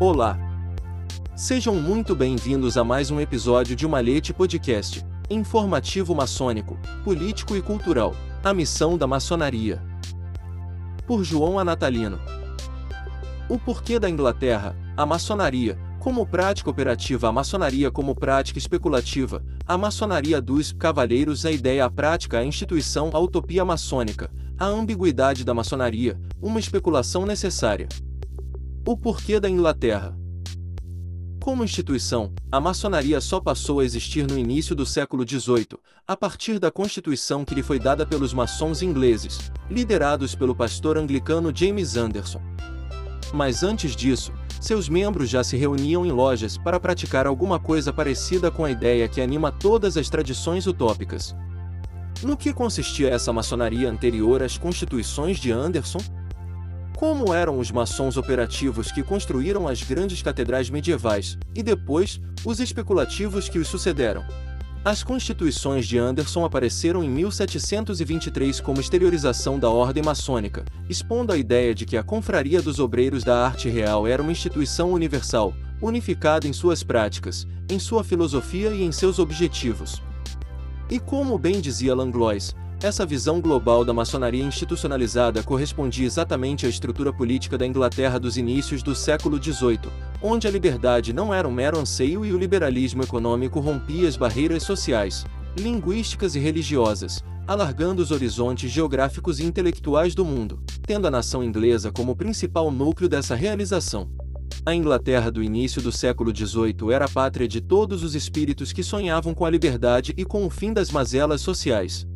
Olá! Sejam muito bem-vindos a mais um episódio de Malhete Podcast, informativo maçônico, político e cultural, a missão da maçonaria. Por João Anatalino. O porquê da Inglaterra, a maçonaria, como prática operativa, a maçonaria como prática especulativa, a maçonaria dos cavalheiros, a ideia, a prática, a instituição, a utopia maçônica, a ambiguidade da maçonaria, uma especulação necessária. O porquê da Inglaterra. Como instituição, a maçonaria só passou a existir no início do século XVIII, a partir da constituição que lhe foi dada pelos maçons ingleses, liderados pelo pastor anglicano James Anderson. Mas antes disso, seus membros já se reuniam em lojas para praticar alguma coisa parecida com a ideia que anima todas as tradições utópicas. No que consistia essa maçonaria anterior às constituições de Anderson? Como eram os maçons operativos que construíram as grandes catedrais medievais, e depois, os especulativos que os sucederam? As constituições de Anderson apareceram em 1723 como exteriorização da ordem maçônica, expondo a ideia de que a Confraria dos Obreiros da Arte Real era uma instituição universal, unificada em suas práticas, em sua filosofia e em seus objetivos. E como bem dizia Langlois, essa visão global da maçonaria institucionalizada correspondia exatamente à estrutura política da Inglaterra dos inícios do século XVIII, onde a liberdade não era um mero anseio e o liberalismo econômico rompia as barreiras sociais, linguísticas e religiosas, alargando os horizontes geográficos e intelectuais do mundo, tendo a nação inglesa como principal núcleo dessa realização. A Inglaterra do início do século XVIII era a pátria de todos os espíritos que sonhavam com a liberdade e com o fim das mazelas sociais.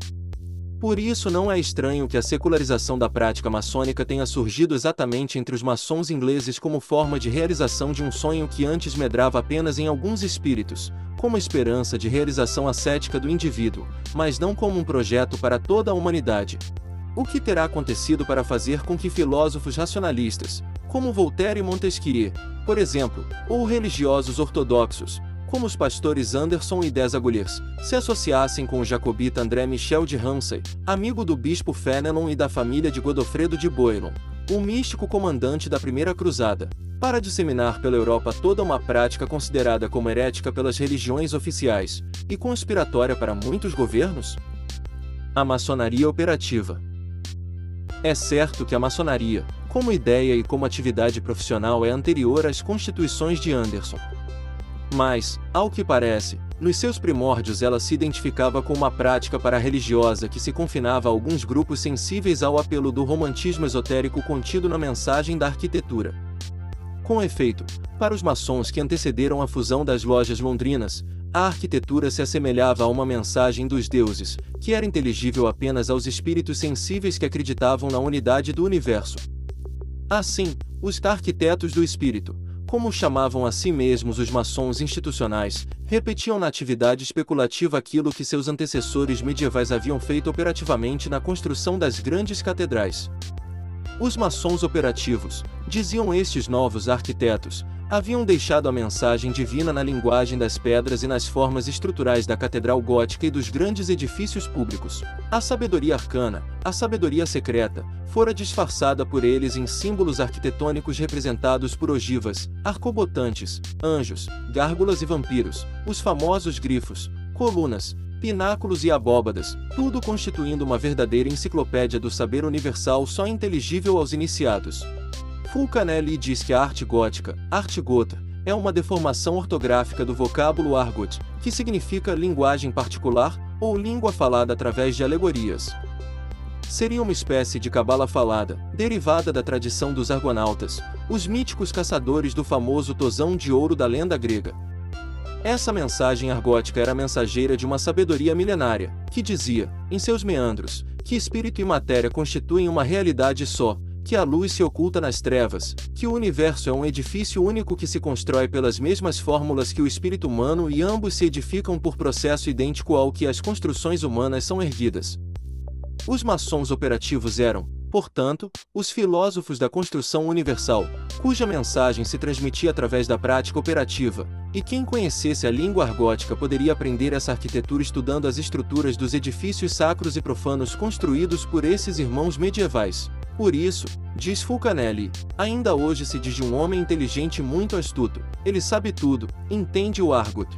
Por isso não é estranho que a secularização da prática maçônica tenha surgido exatamente entre os maçons ingleses como forma de realização de um sonho que antes medrava apenas em alguns espíritos, como esperança de realização ascética do indivíduo, mas não como um projeto para toda a humanidade. O que terá acontecido para fazer com que filósofos racionalistas, como Voltaire e Montesquieu, por exemplo, ou religiosos ortodoxos, como os pastores Anderson e Desagulhers, se associassem com o jacobita André Michel de Ramsay, amigo do bispo Fenelon e da família de Godofredo de Boilon, o místico comandante da Primeira Cruzada, para disseminar pela Europa toda uma prática considerada como herética pelas religiões oficiais e conspiratória para muitos governos? A maçonaria operativa. É certo que a maçonaria, como ideia e como atividade profissional, é anterior às constituições de Anderson. Mas, ao que parece, nos seus primórdios ela se identificava com uma prática para-religiosa que se confinava a alguns grupos sensíveis ao apelo do romantismo esotérico contido na mensagem da arquitetura. Com efeito, para os maçons que antecederam a fusão das lojas londrinas, a arquitetura se assemelhava a uma mensagem dos deuses, que era inteligível apenas aos espíritos sensíveis que acreditavam na unidade do universo. Assim, os arquitetos do espírito, como chamavam a si mesmos os maçons institucionais, repetiam na atividade especulativa aquilo que seus antecessores medievais haviam feito operativamente na construção das grandes catedrais. Os maçons operativos, diziam estes novos arquitetos, haviam deixado a mensagem divina na linguagem das pedras e nas formas estruturais da catedral gótica e dos grandes edifícios públicos. A sabedoria arcana, a sabedoria secreta, fora disfarçada por eles em símbolos arquitetônicos representados por ogivas, arcobotantes, anjos, gárgulas e vampiros, os famosos grifos, colunas, pináculos e abóbadas, tudo constituindo uma verdadeira enciclopédia do saber universal só inteligível aos iniciados. Fulcanelli diz que a arte gótica, arte gota, é uma deformação ortográfica do vocábulo argot, que significa linguagem particular ou língua falada através de alegorias. Seria uma espécie de cabala falada, derivada da tradição dos argonautas, os míticos caçadores do famoso tosão de ouro da lenda grega. Essa mensagem argótica era mensageira de uma sabedoria milenária, que dizia, em seus meandros, que espírito e matéria constituem uma realidade só, que a luz se oculta nas trevas, que o universo é um edifício único que se constrói pelas mesmas fórmulas que o espírito humano e ambos se edificam por processo idêntico ao que as construções humanas são erguidas. Os maçons operativos eram, portanto, os filósofos da construção universal, cuja mensagem se transmitia através da prática operativa, e quem conhecesse a língua argótica poderia aprender essa arquitetura estudando as estruturas dos edifícios sacros e profanos construídos por esses irmãos medievais. Por isso, diz Fulcanelli, ainda hoje se diz de um homem inteligente muito astuto, ele sabe tudo, entende o argot.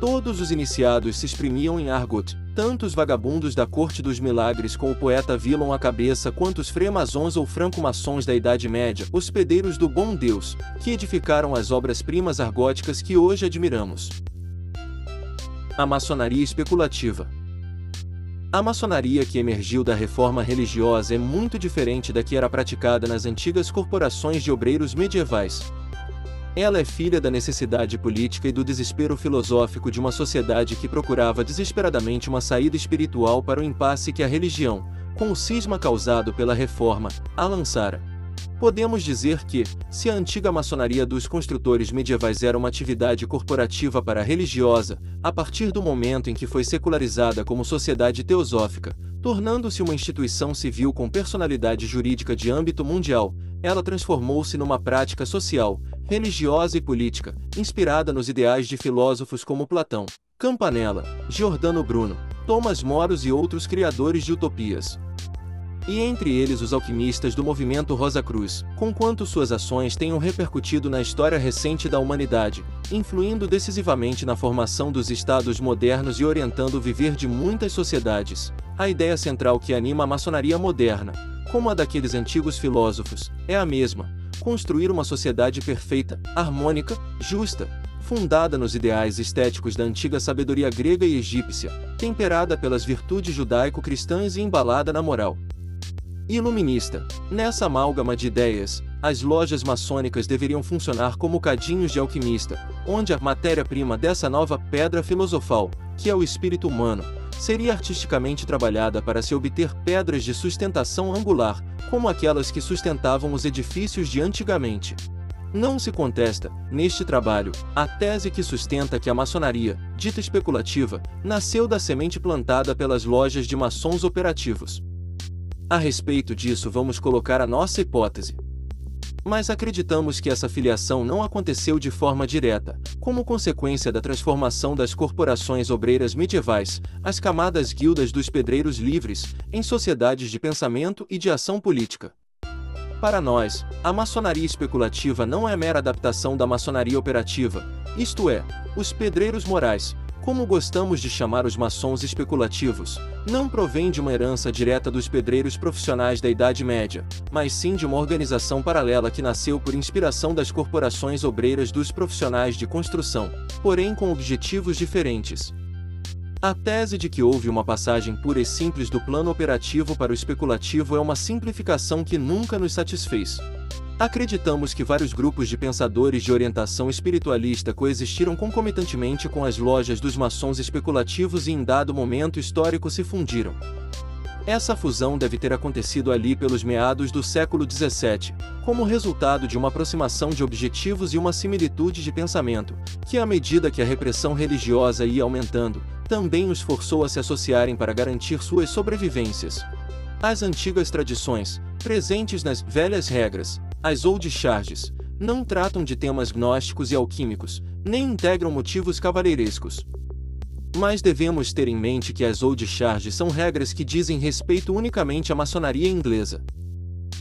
Todos os iniciados se exprimiam em argot, tanto os vagabundos da corte dos milagres com o poeta Vilon à cabeça quanto os fremasons ou franco-maçons da Idade Média, hospedeiros do bom Deus, que edificaram as obras-primas argóticas que hoje admiramos. A maçonaria especulativa a maçonaria que emergiu da reforma religiosa é muito diferente da que era praticada nas antigas corporações de obreiros medievais. Ela é filha da necessidade política e do desespero filosófico de uma sociedade que procurava desesperadamente uma saída espiritual para o impasse que a religião, com o cisma causado pela reforma, a lançara. Podemos dizer que, se a antiga maçonaria dos construtores medievais era uma atividade corporativa para religiosa, a partir do momento em que foi secularizada como sociedade teosófica, tornando-se uma instituição civil com personalidade jurídica de âmbito mundial, ela transformou-se numa prática social, religiosa e política, inspirada nos ideais de filósofos como Platão, Campanella, Giordano Bruno, Thomas Moros e outros criadores de utopias. E entre eles os alquimistas do movimento Rosa Cruz, conquanto suas ações tenham repercutido na história recente da humanidade, influindo decisivamente na formação dos estados modernos e orientando o viver de muitas sociedades. A ideia central que anima a maçonaria moderna, como a daqueles antigos filósofos, é a mesma: construir uma sociedade perfeita, harmônica, justa, fundada nos ideais estéticos da antiga sabedoria grega e egípcia, temperada pelas virtudes judaico-cristãs e embalada na moral iluminista. Nessa amálgama de ideias, as lojas maçônicas deveriam funcionar como cadinhos de alquimista, onde a matéria-prima dessa nova pedra filosofal, que é o espírito humano, seria artisticamente trabalhada para se obter pedras de sustentação angular, como aquelas que sustentavam os edifícios de antigamente. Não se contesta, neste trabalho, a tese que sustenta que a maçonaria, dita especulativa, nasceu da semente plantada pelas lojas de maçons operativos. A respeito disso, vamos colocar a nossa hipótese. Mas acreditamos que essa filiação não aconteceu de forma direta, como consequência da transformação das corporações obreiras medievais, as camadas guildas dos pedreiros livres, em sociedades de pensamento e de ação política. Para nós, a maçonaria especulativa não é mera adaptação da maçonaria operativa, isto é, os pedreiros morais, como gostamos de chamar os maçons especulativos, não provém de uma herança direta dos pedreiros profissionais da Idade Média, mas sim de uma organização paralela que nasceu por inspiração das corporações obreiras dos profissionais de construção, porém com objetivos diferentes. A tese de que houve uma passagem pura e simples do plano operativo para o especulativo é uma simplificação que nunca nos satisfez. Acreditamos que vários grupos de pensadores de orientação espiritualista coexistiram concomitantemente com as lojas dos maçons especulativos e em dado momento histórico se fundiram. Essa fusão deve ter acontecido ali pelos meados do século XVII, como resultado de uma aproximação de objetivos e uma similitude de pensamento, que à medida que a repressão religiosa ia aumentando, também os forçou a se associarem para garantir suas sobrevivências. As antigas tradições, presentes nas velhas regras, as old charges, não tratam de temas gnósticos e alquímicos, nem integram motivos cavaleirescos. Mas devemos ter em mente que as old charges são regras que dizem respeito unicamente à maçonaria inglesa.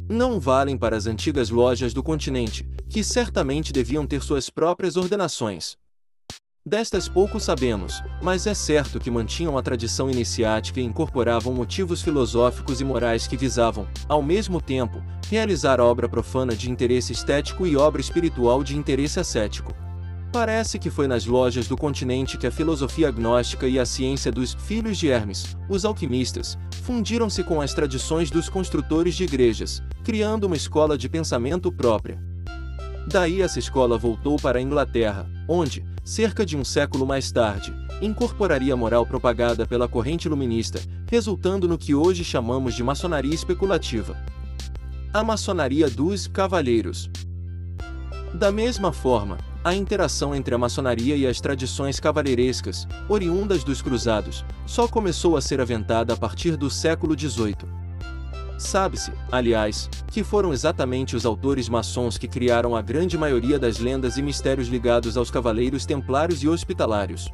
Não valem para as antigas lojas do continente, que certamente deviam ter suas próprias ordenações. Destas pouco sabemos, mas é certo que mantinham a tradição iniciática e incorporavam motivos filosóficos e morais que visavam, ao mesmo tempo, realizar obra profana de interesse estético e obra espiritual de interesse ascético. Parece que foi nas lojas do continente que a filosofia gnóstica e a ciência dos filhos de Hermes, os alquimistas, fundiram-se com as tradições dos construtores de igrejas, criando uma escola de pensamento própria. Daí essa escola voltou para a Inglaterra, onde, cerca de um século mais tarde, incorporaria a moral propagada pela corrente iluminista, resultando no que hoje chamamos de maçonaria especulativa. A maçonaria dos cavalheiros. Da mesma forma, a interação entre a maçonaria e as tradições cavalheirescas, oriundas dos cruzados, só começou a ser aventada a partir do século XVIII. Sabe-se, aliás, que foram exatamente os autores maçons que criaram a grande maioria das lendas e mistérios ligados aos cavaleiros templários e hospitalários.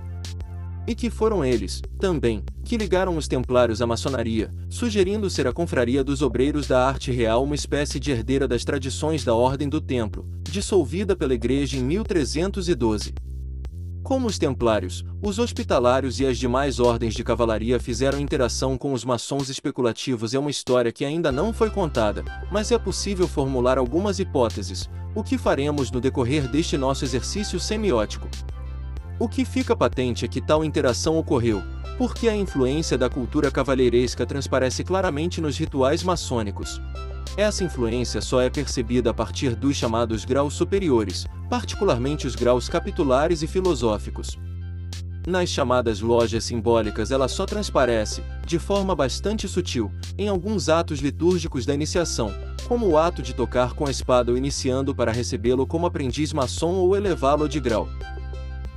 e que foram eles, também, que ligaram os templários à maçonaria, sugerindo ser a confraria dos obreiros da arte real uma espécie de herdeira das tradições da Ordem do Templo, dissolvida pela Igreja em 1312. Como os templários, os hospitalários e as demais ordens de cavalaria fizeram interação com os maçons especulativos é uma história que ainda não foi contada, mas é possível formular algumas hipóteses, o que faremos no decorrer deste nosso exercício semiótico. O que fica patente é que tal interação ocorreu, porque a influência da cultura cavalheiresca transparece claramente nos rituais maçônicos. Essa influência só é percebida a partir dos chamados graus superiores, particularmente os graus capitulares e filosóficos. Nas chamadas lojas simbólicas ela só transparece, de forma bastante sutil, em alguns atos litúrgicos da iniciação, como o ato de tocar com a espada o iniciando para recebê-lo como aprendiz maçom ou elevá-lo de grau.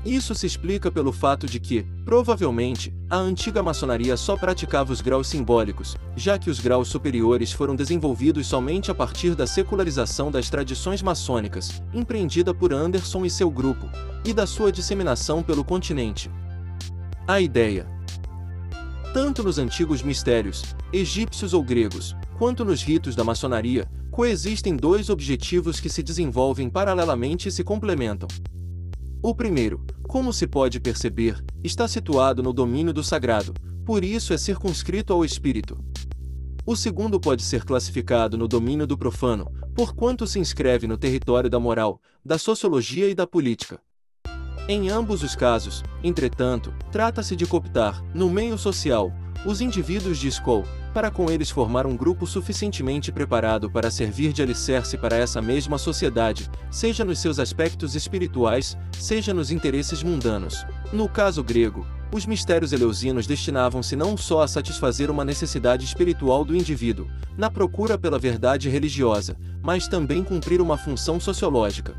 Isso se explica pelo fato de que, provavelmente, a antiga maçonaria só praticava os graus simbólicos, já que os graus superiores foram desenvolvidos somente a partir da secularização das tradições maçônicas, empreendida por Anderson e seu grupo, e da sua disseminação pelo continente. A ideia. Tanto nos antigos mistérios, egípcios ou gregos, quanto nos ritos da maçonaria, coexistem dois objetivos que se desenvolvem paralelamente e se complementam. O primeiro, como se pode perceber, está situado no domínio do sagrado, por isso é circunscrito ao espírito. O segundo pode ser classificado no domínio do profano, porquanto se inscreve no território da moral, da sociologia e da política. Em ambos os casos, entretanto, trata-se de cooptar, no meio social, os indivíduos de escola, para com eles formar um grupo suficientemente preparado para servir de alicerce para essa mesma sociedade, seja nos seus aspectos espirituais, seja nos interesses mundanos. No caso grego, os mistérios eleusinos destinavam-se não só a satisfazer uma necessidade espiritual do indivíduo, na procura pela verdade religiosa, mas também cumprir uma função sociológica.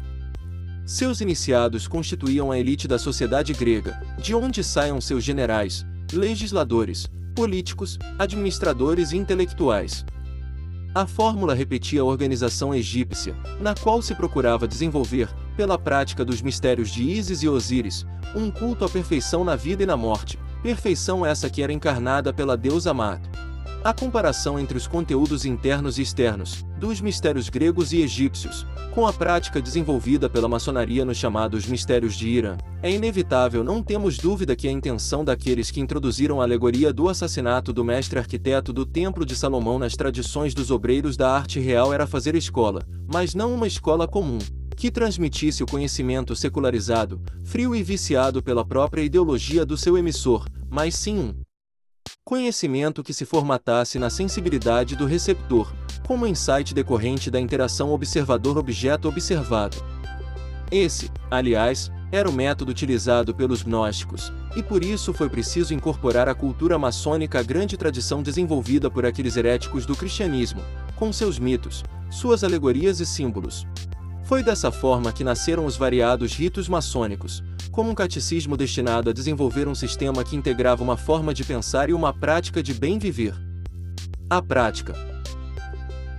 Seus iniciados constituíam a elite da sociedade grega, de onde saiam seus generais, legisladores, políticos, administradores e intelectuais. A fórmula repetia a organização egípcia, na qual se procurava desenvolver, pela prática dos mistérios de Ísis e Osíris, um culto à perfeição na vida e na morte, perfeição essa que era encarnada pela deusa Mat. A comparação entre os conteúdos internos e externos, dos mistérios gregos e egípcios, com a prática desenvolvida pela maçonaria nos chamados mistérios de Irã, é inevitável não temos dúvida que a intenção daqueles que introduziram a alegoria do assassinato do mestre arquiteto do Templo de Salomão nas tradições dos obreiros da arte real era fazer escola, mas não uma escola comum, que transmitisse o conhecimento secularizado, frio e viciado pela própria ideologia do seu emissor, mas sim um Conhecimento que se formatasse na sensibilidade do receptor, como insight decorrente da interação observador-objeto observado. Esse, aliás, era o método utilizado pelos gnósticos, e por isso foi preciso incorporar à cultura maçônica a grande tradição desenvolvida por aqueles heréticos do cristianismo, com seus mitos, suas alegorias e símbolos. Foi dessa forma que nasceram os variados ritos maçônicos, como um catecismo destinado a desenvolver um sistema que integrava uma forma de pensar e uma prática de bem viver. A prática.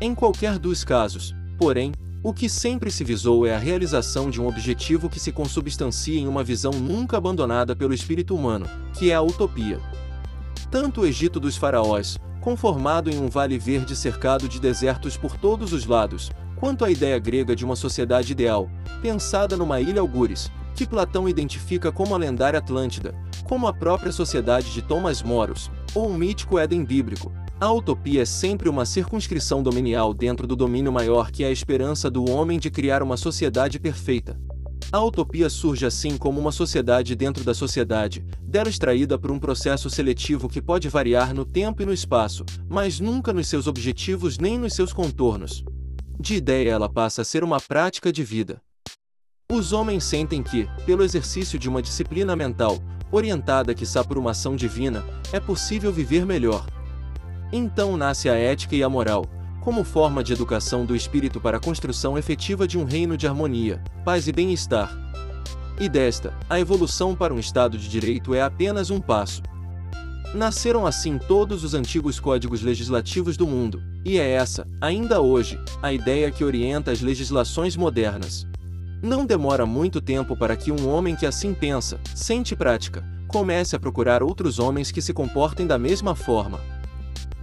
Em qualquer dos casos, porém, o que sempre se visou é a realização de um objetivo que se consubstancia em uma visão nunca abandonada pelo espírito humano, que é a utopia. Tanto o Egito dos faraós, conformado em um vale verde cercado de desertos por todos os lados, quanto a ideia grega de uma sociedade ideal, pensada numa ilha algures, que Platão identifica como a lendária Atlântida, como a própria sociedade de Thomas Moros, ou um mítico Éden bíblico. A utopia é sempre uma circunscrição dominial dentro do domínio maior que é a esperança do homem de criar uma sociedade perfeita. A utopia surge assim como uma sociedade dentro da sociedade, dela extraída por um processo seletivo que pode variar no tempo e no espaço, mas nunca nos seus objetivos nem nos seus contornos. De ideia ela passa a ser uma prática de vida. Os homens sentem que, pelo exercício de uma disciplina mental, orientada quiçá por uma ação divina, é possível viver melhor. Então nasce a ética e a moral, como forma de educação do espírito para a construção efetiva de um reino de harmonia, paz e bem-estar. E desta, a evolução para um Estado de direito é apenas um passo. Nasceram assim todos os antigos códigos legislativos do mundo, e é essa, ainda hoje, a ideia que orienta as legislações modernas. Não demora muito tempo para que um homem que assim pensa, sente prática, Comece a procurar outros homens que se comportem da mesma forma.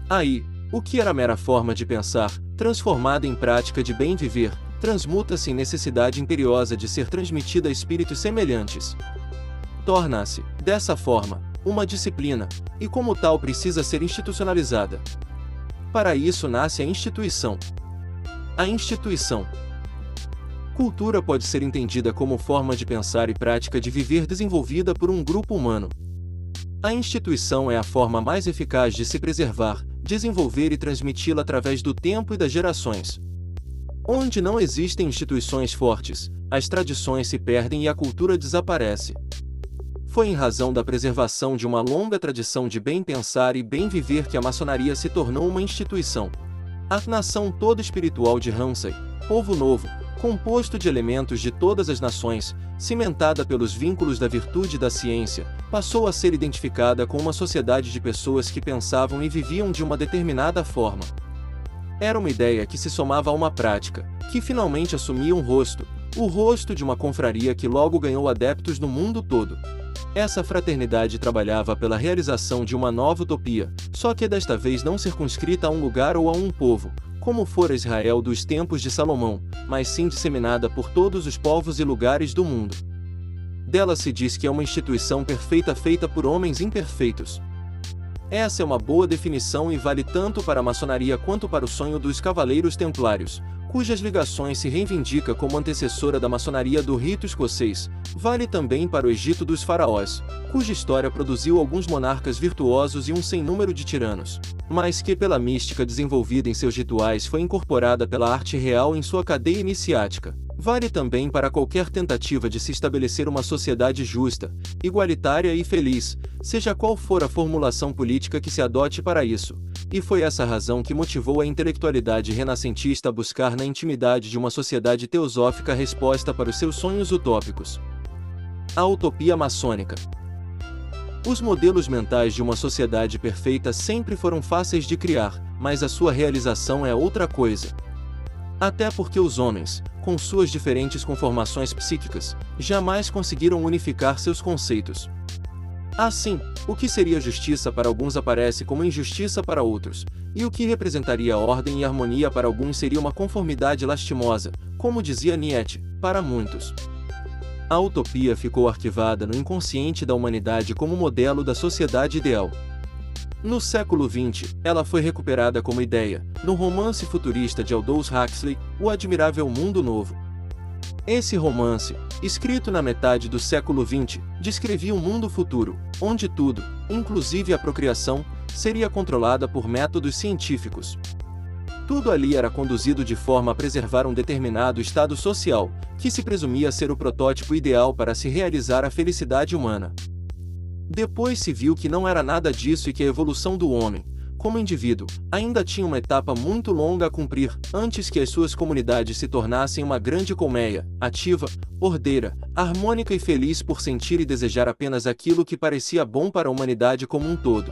Aí, o que era mera forma de pensar, transformada em prática de bem viver, transmuta-se em necessidade imperiosa de ser transmitida a espíritos semelhantes. Torna-se, dessa forma, uma disciplina, e como tal precisa ser institucionalizada. Para isso nasce a instituição. A instituição. Cultura pode ser entendida como forma de pensar e prática de viver desenvolvida por um grupo humano. A instituição é a forma mais eficaz de se preservar, desenvolver e transmiti-la através do tempo e das gerações. Onde não existem instituições fortes, as tradições se perdem e a cultura desaparece. Foi em razão da preservação de uma longa tradição de bem pensar e bem viver que a maçonaria se tornou uma instituição. A nação toda espiritual de Hansei, povo novo, composto de elementos de todas as nações, cimentada pelos vínculos da virtude e da ciência, passou a ser identificada com uma sociedade de pessoas que pensavam e viviam de uma determinada forma. Era uma ideia que se somava a uma prática, que finalmente assumia um rosto, o rosto de uma confraria que logo ganhou adeptos no mundo todo. Essa fraternidade trabalhava pela realização de uma nova utopia, só que desta vez não circunscrita a um lugar ou a um povo, como fora Israel dos tempos de Salomão, mas sim disseminada por todos os povos e lugares do mundo. Dela se diz que é uma instituição perfeita feita por homens imperfeitos, essa é uma boa definição e vale tanto para a maçonaria quanto para o sonho dos Cavaleiros Templários, cujas ligações se reivindica como antecessora da maçonaria do rito escocês, vale também para o Egito dos faraós, cuja história produziu alguns monarcas virtuosos e um sem número de tiranos, mas que pela mística desenvolvida em seus rituais foi incorporada pela arte real em sua cadeia iniciática. Vale também para qualquer tentativa de se estabelecer uma sociedade justa, igualitária e feliz, seja qual for a formulação política que se adote para isso. E foi essa razão que motivou a intelectualidade renascentista a buscar na intimidade de uma sociedade teosófica a resposta para os seus sonhos utópicos. A utopia maçônica. Os modelos mentais de uma sociedade perfeita sempre foram fáceis de criar, mas a sua realização é outra coisa. Até porque os homens, com suas diferentes conformações psíquicas, jamais conseguiram unificar seus conceitos. Assim, o que seria justiça para alguns aparece como injustiça para outros, e o que representaria ordem e harmonia para alguns seria uma conformidade lastimosa, como dizia Nietzsche, para muitos. A utopia ficou arquivada no inconsciente da humanidade como modelo da sociedade ideal, no século XX, ela foi recuperada como ideia, no romance futurista de Aldous Huxley, O Admirável Mundo Novo. Esse romance, escrito na metade do século XX, descrevia um mundo futuro, onde tudo, inclusive a procriação, seria controlada por métodos científicos. Tudo ali era conduzido de forma a preservar um determinado estado social, que se presumia ser o protótipo ideal para se realizar a felicidade humana. Depois se viu que não era nada disso e que a evolução do homem, como indivíduo, ainda tinha uma etapa muito longa a cumprir, antes que as suas comunidades se tornassem uma grande colmeia, ativa, ordeira, harmônica e feliz por sentir e desejar apenas aquilo que parecia bom para a humanidade como um todo.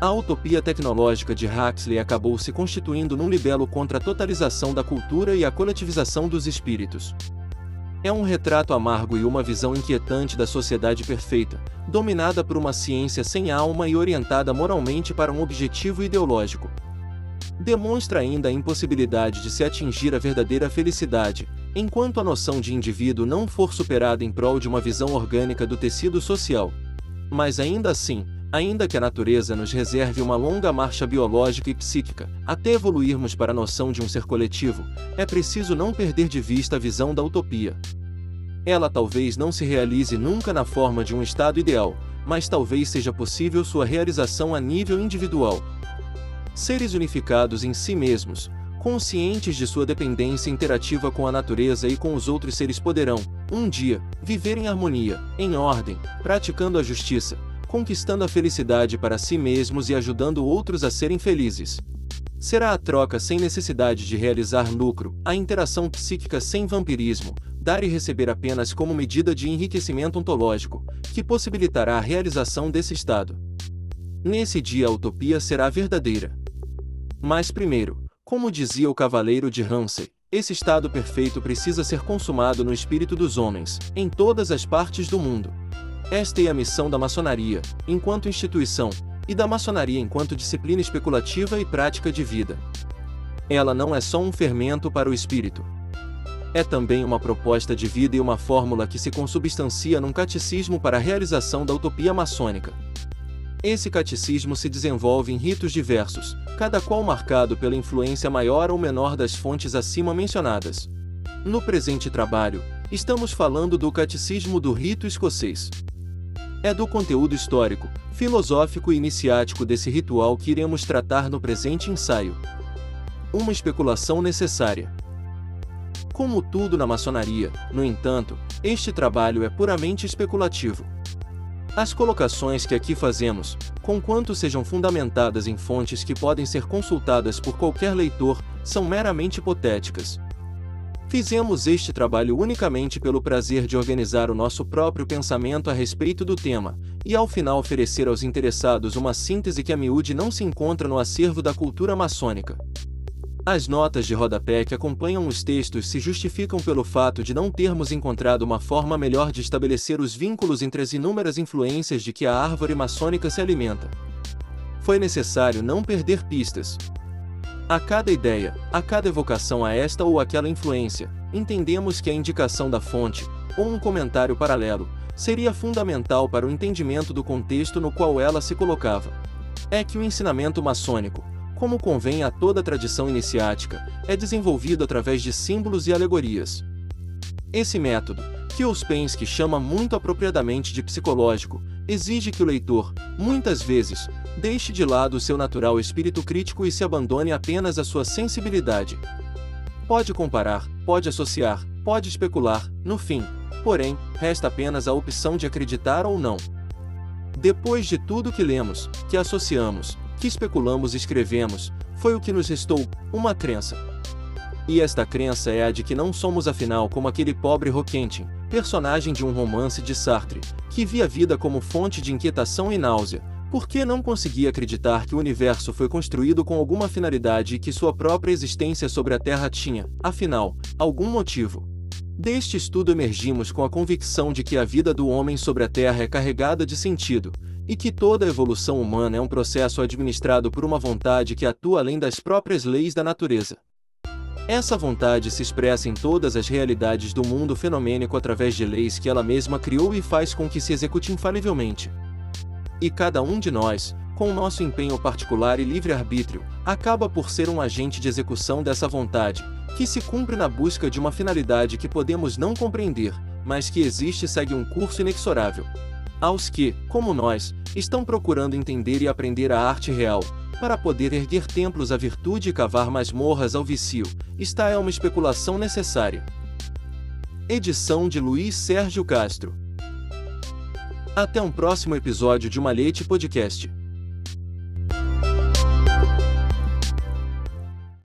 A utopia tecnológica de Huxley acabou se constituindo num libelo contra a totalização da cultura e a coletivização dos espíritos. É um retrato amargo e uma visão inquietante da sociedade perfeita, dominada por uma ciência sem alma e orientada moralmente para um objetivo ideológico. Demonstra ainda a impossibilidade de se atingir a verdadeira felicidade, enquanto a noção de indivíduo não for superada em prol de uma visão orgânica do tecido social. Mas ainda assim, ainda que a natureza nos reserve uma longa marcha biológica e psíquica, até evoluirmos para a noção de um ser coletivo, é preciso não perder de vista a visão da utopia. Ela talvez não se realize nunca na forma de um estado ideal, mas talvez seja possível sua realização a nível individual. Seres unificados em si mesmos, conscientes de sua dependência interativa com a natureza e com os outros seres poderão, um dia, viver em harmonia, em ordem, praticando a justiça, conquistando a felicidade para si mesmos e ajudando outros a serem felizes. Será a troca sem necessidade de realizar lucro, a interação psíquica sem vampirismo, dar e receber apenas como medida de enriquecimento ontológico, que possibilitará a realização desse estado. Nesse dia a utopia será verdadeira. Mas primeiro, como dizia o cavaleiro de Ramsay, esse estado perfeito precisa ser consumado no espírito dos homens, em todas as partes do mundo. Esta é a missão da maçonaria, enquanto instituição, e da maçonaria enquanto disciplina especulativa e prática de vida. Ela não é só um fermento para o espírito. É também uma proposta de vida e uma fórmula que se consubstancia num catecismo para a realização da utopia maçônica. Esse catecismo se desenvolve em ritos diversos, cada qual marcado pela influência maior ou menor das fontes acima mencionadas. No presente trabalho, estamos falando do catecismo do rito escocês. É do conteúdo histórico, filosófico e iniciático desse ritual que iremos tratar no presente ensaio. Uma especulação necessária. Como tudo na maçonaria, no entanto, este trabalho é puramente especulativo. As colocações que aqui fazemos, conquanto sejam fundamentadas em fontes que podem ser consultadas por qualquer leitor, são meramente hipotéticas. Fizemos este trabalho unicamente pelo prazer de organizar o nosso próprio pensamento a respeito do tema, e ao final oferecer aos interessados uma síntese que a miúde não se encontra no acervo da cultura maçônica. As notas de rodapé que acompanham os textos se justificam pelo fato de não termos encontrado uma forma melhor de estabelecer os vínculos entre as inúmeras influências de que a árvore maçônica se alimenta. Foi necessário não perder pistas, a cada ideia, a cada evocação a esta ou aquela influência, entendemos que a indicação da fonte, ou um comentário paralelo, seria fundamental para o entendimento do contexto no qual ela se colocava. É que o ensinamento maçônico, como convém a toda a tradição iniciática, é desenvolvido através de símbolos e alegorias. Esse método, que Ouspensky chama muito apropriadamente de psicológico, exige que o leitor, muitas vezes, deixe de lado seu natural espírito crítico e se abandone apenas à sua sensibilidade. Pode comparar, pode associar, pode especular, no fim, porém, resta apenas a opção de acreditar ou não. Depois de tudo que lemos, que associamos, que especulamos e escrevemos, foi o que nos restou, uma crença. E esta crença é a de que não somos afinal como aquele pobre Roquentin, personagem de um romance de Sartre, que via a vida como fonte de inquietação e náusea, porque não conseguia acreditar que o universo foi construído com alguma finalidade e que sua própria existência sobre a Terra tinha, afinal, algum motivo. Deste estudo emergimos com a convicção de que a vida do homem sobre a Terra é carregada de sentido, e que toda a evolução humana é um processo administrado por uma vontade que atua além das próprias leis da natureza. Essa vontade se expressa em todas as realidades do mundo fenomênico através de leis que ela mesma criou e faz com que se execute infalivelmente. E cada um de nós, com nosso empenho particular e livre-arbítrio, acaba por ser um agente de execução dessa vontade, que se cumpre na busca de uma finalidade que podemos não compreender, mas que existe e segue um curso inexorável. Aos que, como nós, estão procurando entender e aprender a arte real, para poder erguer templos à virtude e cavar masmorras ao vício, está é uma especulação necessária. Edição de Luiz Sérgio Castro. Até um próximo episódio de Malhete Podcast.